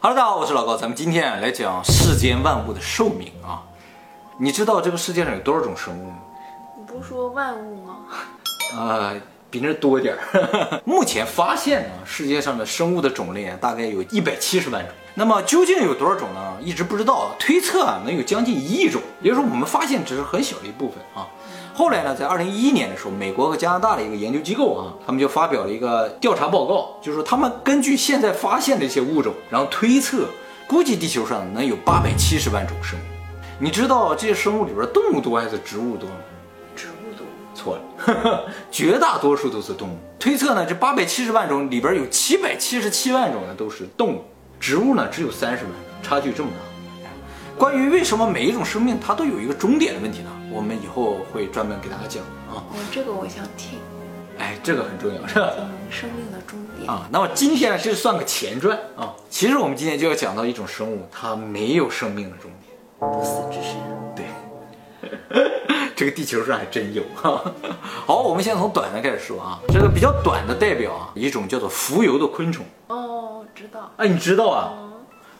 Hello，大家好，我是老高，咱们今天啊来讲世间万物的寿命啊。你知道这个世界上有多少种生物吗？你不是说万物吗？呃、比那多点儿。目前发现呢，世界上的生物的种类啊，大概有一百七十万种。那么究竟有多少种呢？一直不知道，推测啊能有将近一亿种，也就是说我们发现只是很小的一部分啊。后来呢，在二零一一年的时候，美国和加拿大的一个研究机构啊，他们就发表了一个调查报告，就是说他们根据现在发现的一些物种，然后推测，估计地球上能有八百七十万种生物。你知道这些生物里边动物多还是植物多吗？植物多。错了，绝大多数都是动物。推测呢，这八百七十万种里边有七百七十七万种呢都是动物，植物呢只有三十万种，差距这么大。关于为什么每一种生命它都有一个终点的问题呢？我们以后会专门给大家讲啊。哦，这个我想听。哎，这个很重要，是吧？嗯，生命的终点。啊，那么今天呢，这算个前传啊。其实我们今天就要讲到一种生物，它没有生命的终点。不死之身。对，这个地球上还真有哈。好，我们先从短的开始说啊。这个比较短的代表啊，一种叫做浮游的昆虫。哦，知道。哎，你知道啊？哦，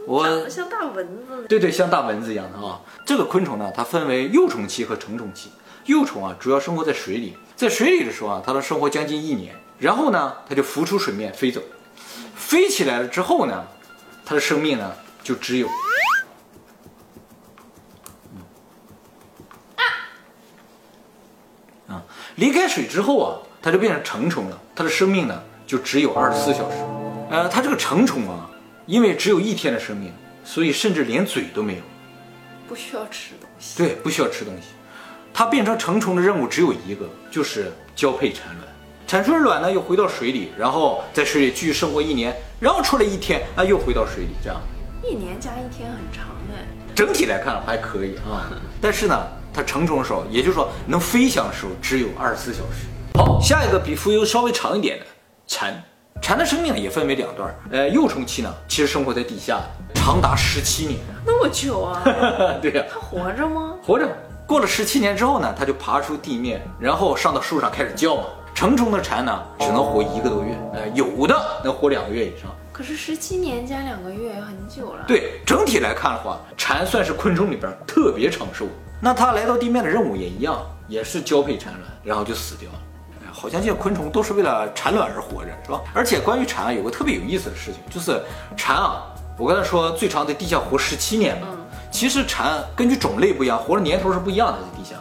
我长得像大蚊子。对对，像大蚊子一样的啊。这个昆虫呢，它分为幼虫期和成虫期。幼虫啊，主要生活在水里，在水里的时候啊，它能生活将近一年，然后呢，它就浮出水面飞走。飞起来了之后呢，它的生命呢就只有，啊，离开水之后啊，它就变成成虫了，它的生命呢就只有二十四小时。呃，它这个成虫啊，因为只有一天的生命，所以甚至连嘴都没有。不需要吃东西。对，不需要吃东西。它变成成虫的任务只有一个，就是交配产卵。产出的卵呢，又回到水里，然后在水里继续生活一年，然后出来一天，啊，又回到水里，这样一年加一天很长哎。整体来看还可以啊。但是呢，它成虫的时候，也就是说能飞翔的时候，只有二十四小时。好，下一个比蜉蝣稍微长一点的蝉，蝉的生命也分为两段。呃，幼虫期呢，其实生活在地下，长达十七年。那么久啊？对呀、它活着吗？活着。过了十七年之后呢，它就爬出地面，然后上到树上开始叫嘛。成虫的蝉呢，只能活一个多月，呃，有的能活两个月以上。可是十七年加两个月也很久了。。对，整体来看的话，蝉算是昆虫里边特别长寿。那它来到地面的任务也一样，也是交配产卵，然后就死掉了。好像这些昆虫都是为了产卵而活着，是吧？而且关于蝉啊，有个特别有意思的事情，就是蝉啊，我刚才说最长在地下活十七年嘛，其实蝉根据种类不一样，活的年头是不一样的，在地下，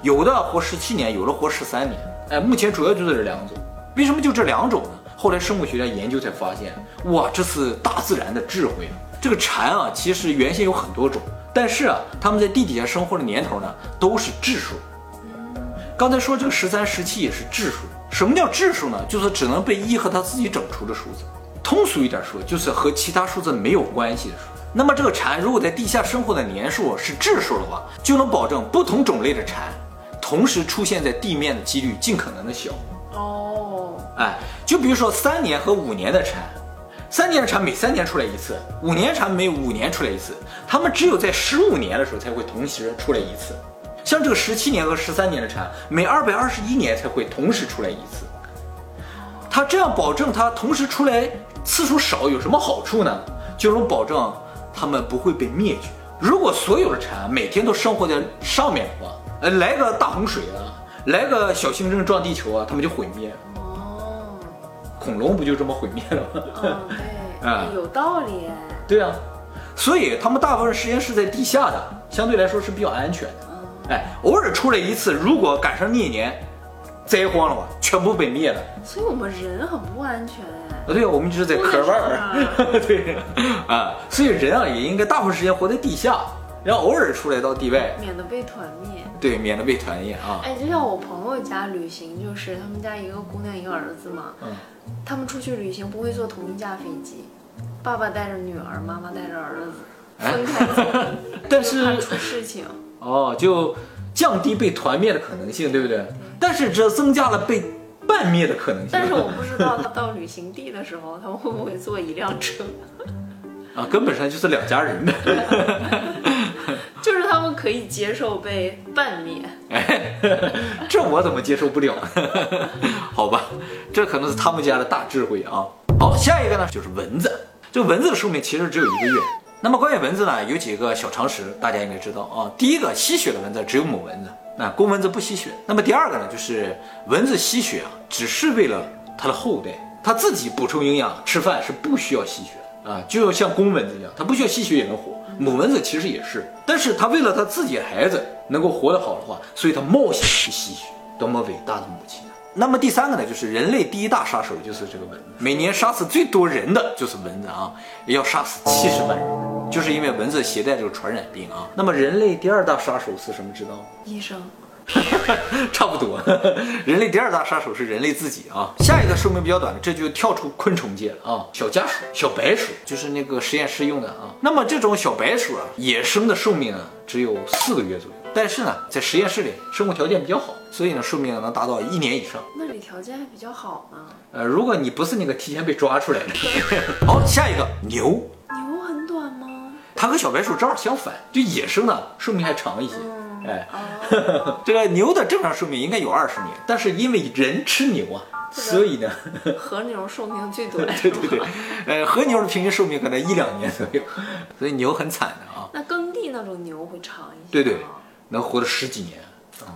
有的活十七年，有的活十三年。哎，目前主要就是这两种。为什么就这两种呢？后来生物学家研究才发现，哇，这是大自然的智慧啊！这个蝉啊，其实原先有很多种，但是啊，它们在地底下生活的年头呢，都是质数。刚才说这个十三、十七也是质数。什么叫质数呢？就是只能被一和它自己整除的数字。通俗一点说，就是和其他数字没有关系的数。那么这个蝉如果在地下生活的年数是质数的话，就能保证不同种类的蝉同时出现在地面的几率尽可能的小。哦。哎，就比如说三年和五年的蝉，三年的蝉每三年出来一次，五年蝉每五年出来一次，它们只有在十五年的时候才会同时出来一次。像这个十七年和十三年的蝉，每二百二十一年才会同时出来一次。它这样保证它同时出来次数少有什么好处呢？就能保证它们不会被灭绝。如果所有的蝉每天都生活在上面的话，呃，来个大洪水啊，来个小行星撞地球啊，它们就毁灭了。哦。恐龙不就这么毁灭了吗？嗯，对。啊有道理哎。对啊，所以他们大部分时间是在地下的，相对来说是比较安全的。哎，偶尔出来一次，如果赶上那年灾荒的话，全部被灭了。所以我们人很不安全哎。啊，对啊，我们就是在壳外儿。对啊，所以人啊也应该大部分时间活在地下，然后偶尔出来到地外，免得被团灭。对，免得被团灭啊。哎，就像我朋友家旅行，就是他们家一个姑娘一个儿子嘛，嗯，他们出去旅行不会坐同一架飞机，爸爸带着女儿，妈妈带着儿子，分开坐，但是出事情。哦，就降低被团灭的可能性，对不对？但是这增加了被半灭的可能性。但是我不知道他到旅行地的时候，他们会不会坐一辆车，啊，根本上就是两家人的。就是他们可以接受被半灭。哎，这我怎么接受不了？好吧，这可能是他们家的大智慧啊。好，下一个呢就是蚊子。这蚊子的寿命其实只有一个月。那么关于蚊子呢，有几个小常识，大家应该知道啊。第一个，吸血的蚊子只有母蚊子，那公蚊子不吸血。那么第二个呢，就是蚊子吸血啊，只是为了它的后代，它自己补充营养、吃饭是不需要吸血啊，就要像公蚊子一样，它不需要吸血也能活。母蚊子其实也是，但是它为了它自己孩子能够活得好的话，所以它冒险去吸血，多么伟大的母亲！那么第三个呢，就是人类第一大杀手就是这个蚊子，每年杀死最多人的就是蚊子啊，要杀死七十万人。就是因为蚊子携带这个传染病啊。那么人类第二大杀手是什么？知道吗？医生，差不多。人类第二大杀手是人类自己啊。下一个寿命比较短的，这就跳出昆虫界了啊。小家鼠、小白鼠，就是那个实验室用的啊。那么这种小白鼠啊，野生的寿命啊只有四个月左右，但是呢，在实验室里生活条件比较好，所以呢寿命能达到一年以上。那里条件还比较好吗。呃，如果你不是那个提前被抓出来的。好，下一个牛。牛很短吗它和小白鼠正好相反，就野生的寿命还长一些。哎，这个牛的正常寿命应该有二十年，但是因为人吃牛啊，所以呢，和牛寿命最短。对对对，呃，和牛的平均寿命可能一两年左右，所以牛很惨的啊。那耕地那种牛会长一些。对对，能活了十几年。嗯，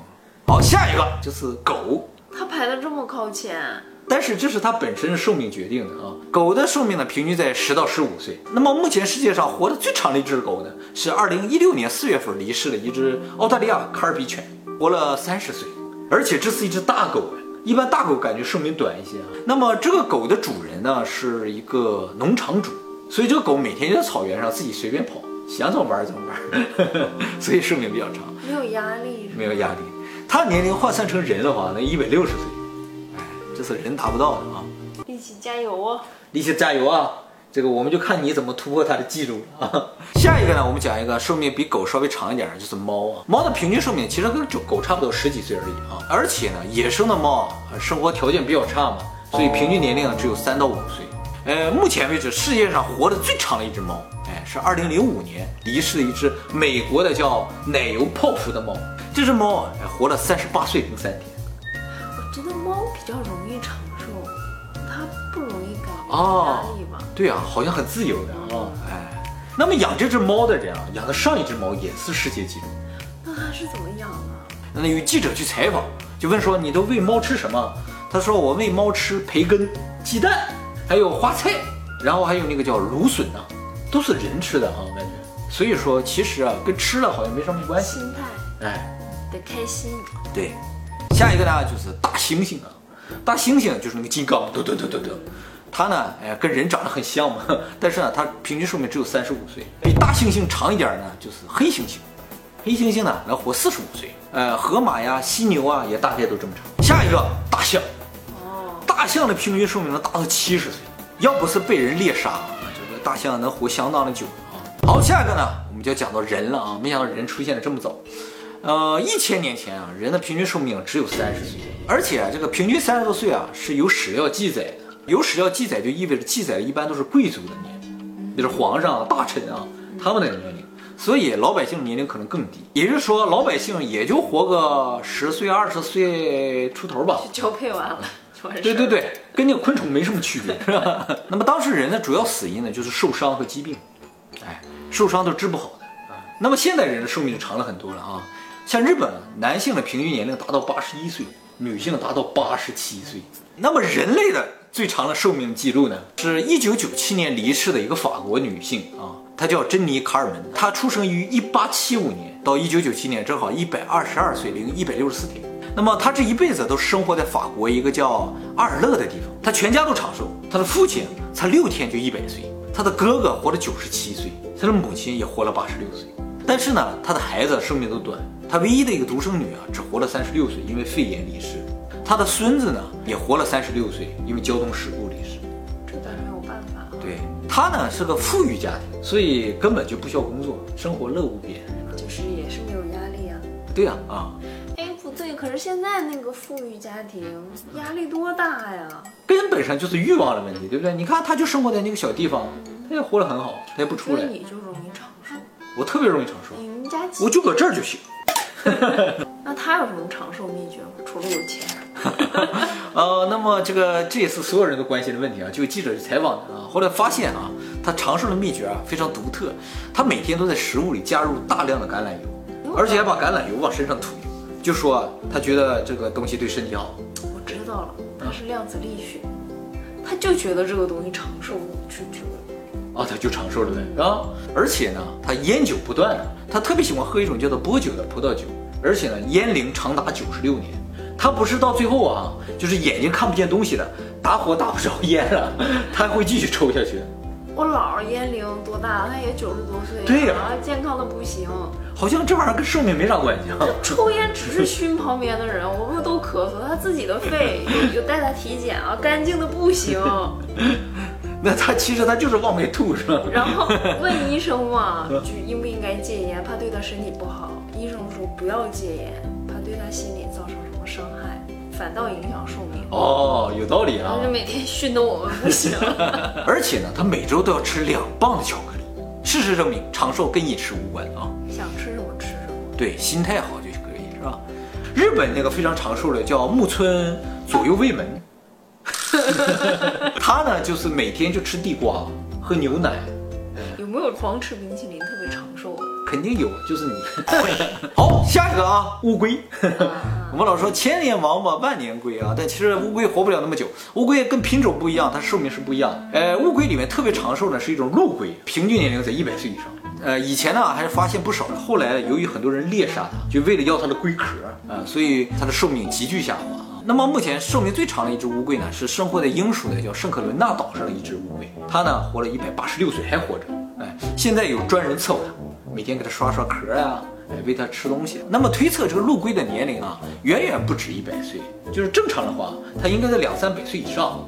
好，下一个就是狗。它排的这么靠前。但是这是它本身的寿命决定的啊。狗的寿命呢，平均在十到十五岁。那么目前世界上活得最长的一只狗呢，是二零一六年四月份离世的一只澳大利亚卡尔比犬，活了三十岁。而且这是一只大狗一般大狗感觉寿命短一些啊。那么这个狗的主人呢，是一个农场主，所以这个狗每天就在草原上自己随便跑，想怎么玩怎么玩，所以寿命比较长，压力，没有压力。他年龄换算成人的话，那一百六十岁。这是人达不到的啊！一起加油哦！一起加油啊！这个我们就看你怎么突破它的记录啊！下一个呢，我们讲一个寿命比狗稍微长一点的，就是猫啊。猫的平均寿命其实跟狗差不多十几岁而已啊。而且呢，野生的猫啊生活条件比较差嘛，所以平均年龄只有三到五岁。呃，目前为止世界上活得最长的一只猫，哎，是二零零五年离世的一只美国的叫奶油泡芙的猫。这只猫啊，活了三十八岁零三天。我觉得猫比较容易长寿，它不容易感压力吧？对啊，好像很自由的啊。哎，那么养这只猫的人啊，养的上一只猫也是世界纪录。那他是怎么养的？那有记者去采访，就问说你都喂猫吃什么？他说我喂猫吃培根、鸡蛋，还有花菜，然后还有那个叫芦笋啊，都是人吃的啊，我感觉。所以说其实啊，跟吃了好像没什么关系。心态，哎，得开心。对。下一个呢就是大猩猩啊，大猩猩就是那个金刚，嘟嘟嘟嘟嘟，它呢，哎，跟人长得很像嘛，但是呢，它平均寿命只有三十五岁。比大猩猩长一点呢，就是黑猩猩，黑猩猩呢能活四十五岁。呃，河马呀、犀牛啊，也大概都这么长。下一个大象，哦，大象的平均寿命能达到七十岁，要不是被人猎杀，这个大象能活相当的久啊。好，下一个呢，我们就要讲到人了啊，没想到人出现的这么早。呃，一千年前啊，人的平均寿命只有三十岁，而且，这个平均三十多岁啊是有史料记载的。有史料记载就意味着记载的一般都是贵族的年龄，就是皇上、大臣啊他们的年龄，所以老百姓年龄可能更低。也就是说，老百姓也就活个十岁、二十岁出头吧。交配完了，对对对，跟那个昆虫没什么区别，是吧？那么当时人的主要死因呢，就是受伤和疾病，哎，受伤都治不好的啊。那么现代人的寿命就长了很多了啊。像日本，男性的平均年龄达到八十一岁，女性达到八十七岁。那么人类的最长的寿命记录呢？是一九九七年离世的一个法国女性啊，她叫珍妮卡尔门，她出生于一八七五年到一九九七年，正好一百二十二岁零一百六十四天。那么他这一辈子都生活在法国一个叫阿尔勒的地方，他全家都长寿，他的父亲才六天就一百岁，他的哥哥活了九十七岁，他的母亲也活了八十六岁。但是呢，他的孩子寿命都短。他唯一的一个独生女啊，只活了三十六岁，因为肺炎离世。他的孙子呢，也活了三十六岁，因为交通事故离世。这咱没有办法。对他呢是个富裕家庭，所以根本就不需要工作，生活乐无边。就是也是没有压力啊。对呀啊。可是现在那个富裕家庭压力多大呀？根本上就是欲望的问题，对不对？你看，他就生活在那个小地方，他也活得很好，他也不出来。你就容易长寿。我特别容易长寿。你们家我就搁这儿就行。那他有什么长寿秘诀吗？除了有钱？呃，那么这个这也是所有人都关心的问题啊，就有记者去采访他啊，后来发现啊，他长寿的秘诀啊非常独特，他每天都在食物里加入大量的橄榄油，而且还把橄榄油往身上涂，就说他觉得这个东西对身体好。我知道了，他是量子力学，他就觉得这个东西长寿，就觉得啊，他就长寿了呗，是吧？而且呢，他烟酒不断，他特别喜欢喝一种叫做波酒的葡萄酒，而且呢，烟龄长达九十六年。他不是到最后啊，就是眼睛看不见东西了，打火打不着烟了，他还会继续抽下去。我姥儿烟龄多大？他也九十多岁，对呀，健康的不行。好像这玩意儿跟寿命没啥关系啊。抽烟只是熏旁边的人，我们都咳嗽，他自己的肺就带他体检啊，干净的不行。那他其实他就是往外吐是吧？然后问医生嘛，就应不应该戒烟，怕对他身体不好。医生说不要戒烟，怕对他心理造成什么伤害，反倒影响寿命。哦，有道理啊。他就每天熏得我们不行。而且呢，他每周都要吃两磅的巧克力。事实证明，长寿跟饮食无关啊。想吃什么吃什么。对，心态好就可以，是吧？日本那个非常长寿的叫木村左右卫门。他呢，就是每天就吃地瓜，喝牛奶。有没有狂吃冰淇淋特别长寿的？肯定有，就是你。好，下一个啊，乌龟。我们老说千年王八万年龟啊，但其实乌龟活不了那么久。乌龟跟品种不一样，它寿命是不一样的。呃，乌龟里面特别长寿的是一种陆龟，平均年龄在一百岁以上。呃，以前呢还是发现不少的，后来由于很多人猎杀它，就为了要它的龟壳啊，所以它的寿命急剧下滑。那么目前寿命最长的一只乌龟呢，是生活在英属的叫圣克伦纳岛上的一只乌龟，它呢活了一百八十六岁还活着。哎，现在有专人伺候它，每天给它刷刷壳呀，哎喂它吃东西。那么推测这个陆龟的年龄啊，远远不止一百岁，就是正常的话，它应该在两三百岁以上，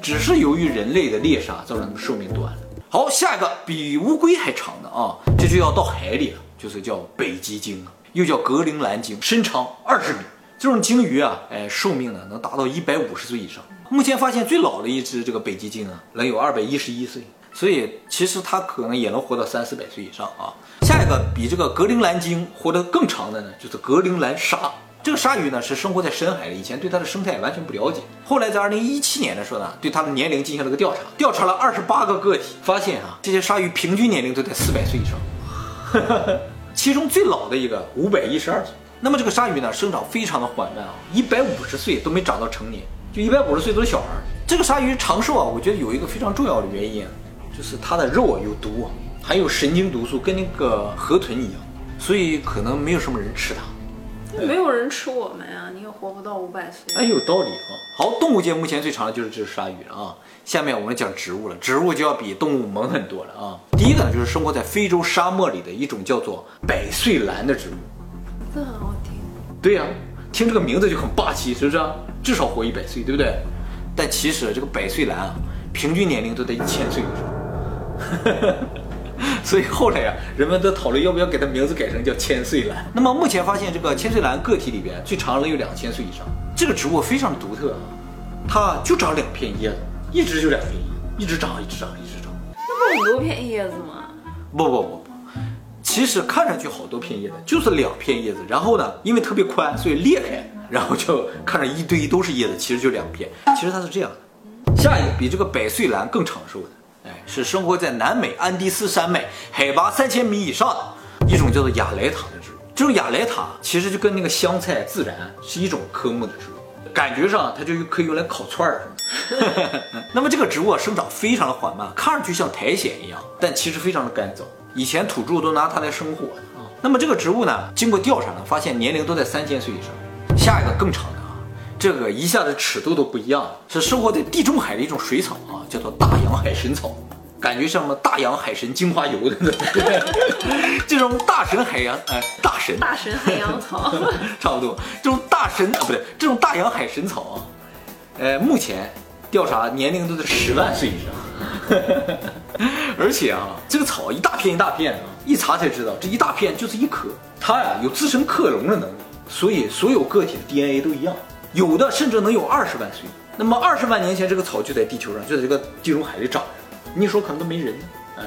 只是由于人类的猎杀造成它们寿命短了。好，下一个比乌龟还长的啊，这就要到海里了，就是叫北极鲸，又叫格陵兰鲸，身长二十米。这种鲸鱼啊，哎，寿命呢能达到一百五十岁以上。目前发现最老的一只这个北极鲸啊，能有二百一十一岁，所以其实它可能也能活到三四百岁以上啊。下一个比这个格陵兰鲸活得更长的呢，就是格陵兰鲨。这个鲨鱼呢是生活在深海的，以前对它的生态完全不了解。后来在二零一七年的时候呢，对它的年龄进行了个调查，调查了二十八个个体，发现啊，这些鲨鱼平均年龄都在四百岁以上，其中最老的一个五百一十二岁。那么这个鲨鱼呢，生长非常的缓慢啊，一百五十岁都没长到成年，就一百五十岁都是小孩。这个鲨鱼长寿啊，我觉得有一个非常重要的原因，就是它的肉啊有毒，含有神经毒素，跟那个河豚一样，所以可能没有什么人吃它。没有人吃我们呀，你也活不到五百岁。哎，有道理啊。好，动物界目前最长的就是这只鲨鱼了啊。下面我们讲植物了，植物就要比动物猛很多了啊。第一个呢，就是生活在非洲沙漠里的一种叫做百岁兰的植物。这很好听，对呀，听这个名字就很霸气，是不是？至少活一百岁，对不对？但其实这个百岁兰啊，平均年龄都在一千岁以上。所以后来呀，人们都讨论要不要给它名字改成叫千岁兰。那么目前发现，这个千岁兰个体里边最长的有两千岁以上。这个植物非常的独特啊，它就长两片叶子，一直就两片叶，一直长，一直长，一直长。那不很多片叶子吗？不不不不。其实看上去好多片叶子，就是两片叶子。然后呢，因为特别宽，所以裂开，然后就看着一堆都是叶子，其实就两片。其实它是这样的。下一个比这个百岁兰更长寿的，哎，是生活在南美安第斯山脉，海拔三千米以上的一种叫做亚莱塔的植物。这种亚莱塔其实就跟那个香菜自然是一种科目的植物，感觉上它就可以用来烤串儿。那么这个植物啊生长非常的缓慢，看上去像苔藓一样，但其实非常的干燥。以前土著都拿它来生火。那么这个植物呢，经过调查呢，发现年龄都在三千岁以上。下一个更长这个一下子尺度都不一样，是生活在地中海的一种水草啊，叫做大洋海神草，感觉像什么大洋海神精华油的那种。这种大神海洋哎，大神大神海洋草，差不多。这种大神啊，不对，这种大洋海神草啊，呃，目前调查年龄都在十万岁以上。而且啊，这个草一大片一大片啊，一查才知道，这一大片就是一颗。它呀有自身克隆的能力，所以所有个体的 DNA 都一样，有的甚至能有二十万岁。那么二十万年前，这个草就在地球上，就在这个地中海里长着。你说可能都没人，哎，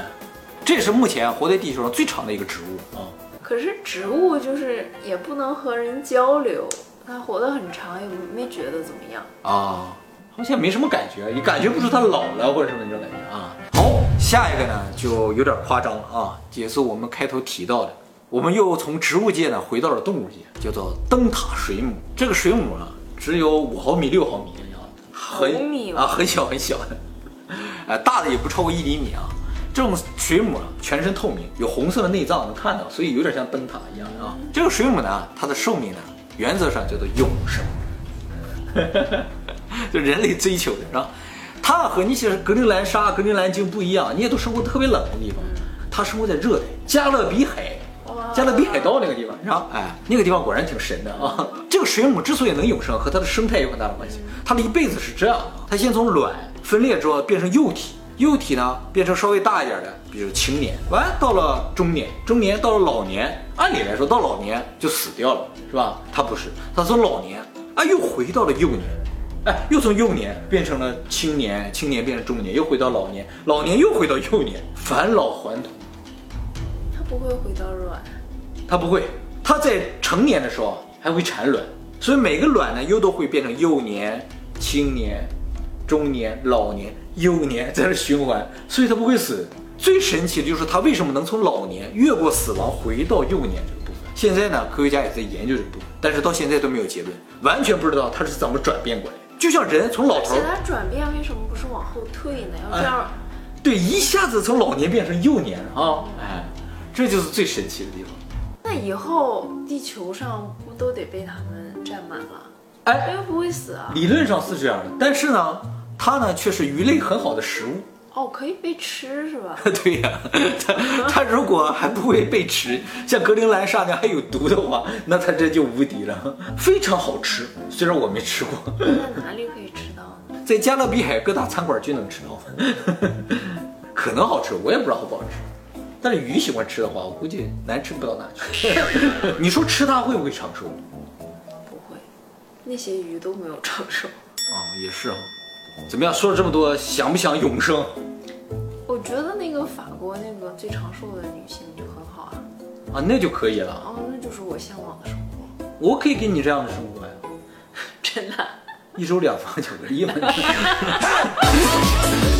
这也是目前活在地球上最长的一个植物啊。可是植物就是也不能和人交流，它活得很长，也没觉得怎么样。啊，好像没什么感觉，也感觉不出它老了或者什么那种感觉啊。好，下一个呢就有点夸张了啊，也是我们开头提到的，我们又从植物界呢回到了动物界，叫做灯塔水母。这个水母啊，只有五毫米、六毫米的样子，很米啊，很小很小的，呃，大的也不超过一厘米啊。这种水母啊，全身透明，有红色的内脏能看到，所以有点像灯塔一样啊。这个水母呢，它的寿命呢，原则上叫做永生。就人类追求的是吧？它和那些格陵兰沙、格陵兰鲸不一样，你也都生活特别冷的地方，它生活在热带加勒比海，哇加勒比海盗那个地方是吧？哎，那个地方果然挺神的啊。这个水母之所以能永生，和它的生态有很大的关系。它的一辈子是这样：它先从卵分裂之后变成幼体，幼体呢变成稍微大一点的，比如青年，完到了中年，中年到了老年，按理来说到老年就死掉了，是吧？它不是，它从老年啊又回到了幼年。哎，又从幼年变成了青年，青年变成中年，又回到老年，老年又回到幼年，返老还童。它不会回到卵，它不会，它在成年的时候还会产卵，所以每个卵呢又都会变成幼年、青年、中年、老年、幼年，在这循环，所以它不会死。最神奇的就是它为什么能从老年越过死亡回到幼年这个部分。现在呢，科学家也在研究这个部分，但是到现在都没有结论，完全不知道它是怎么转变过来。就像人从老头儿而且它转变为什么不是往后退呢？要这样，对一下子从老年变成幼年啊，哎，这就是最神奇的地方。那以后地球上不都得被他们占满了？哎它又不会死啊？理论上是这样的，但是呢，它呢却是鱼类很好的食物。哦，可以被吃是吧？对呀、它它 如果还不会被吃，像格陵兰鲨那样还有毒的话，那它这就无敌了，非常好吃。虽然我没吃过，在哪里可以吃到呢？在加勒比海各大餐馆均能吃到，可能好吃，我也不知道好不好吃。但是鱼喜欢吃的话，我估计难吃不到哪去。你说吃它会不会长寿？不会，那些鱼都没有长寿。啊、也是啊。怎么样？说了这么多，想不想永生？我觉得那个法国那个最长寿的女性就很好啊，啊，那就可以了。哦，那就是我向往的生活，我可以给你这样的生活呀，真的。一周两房巧克力嘛。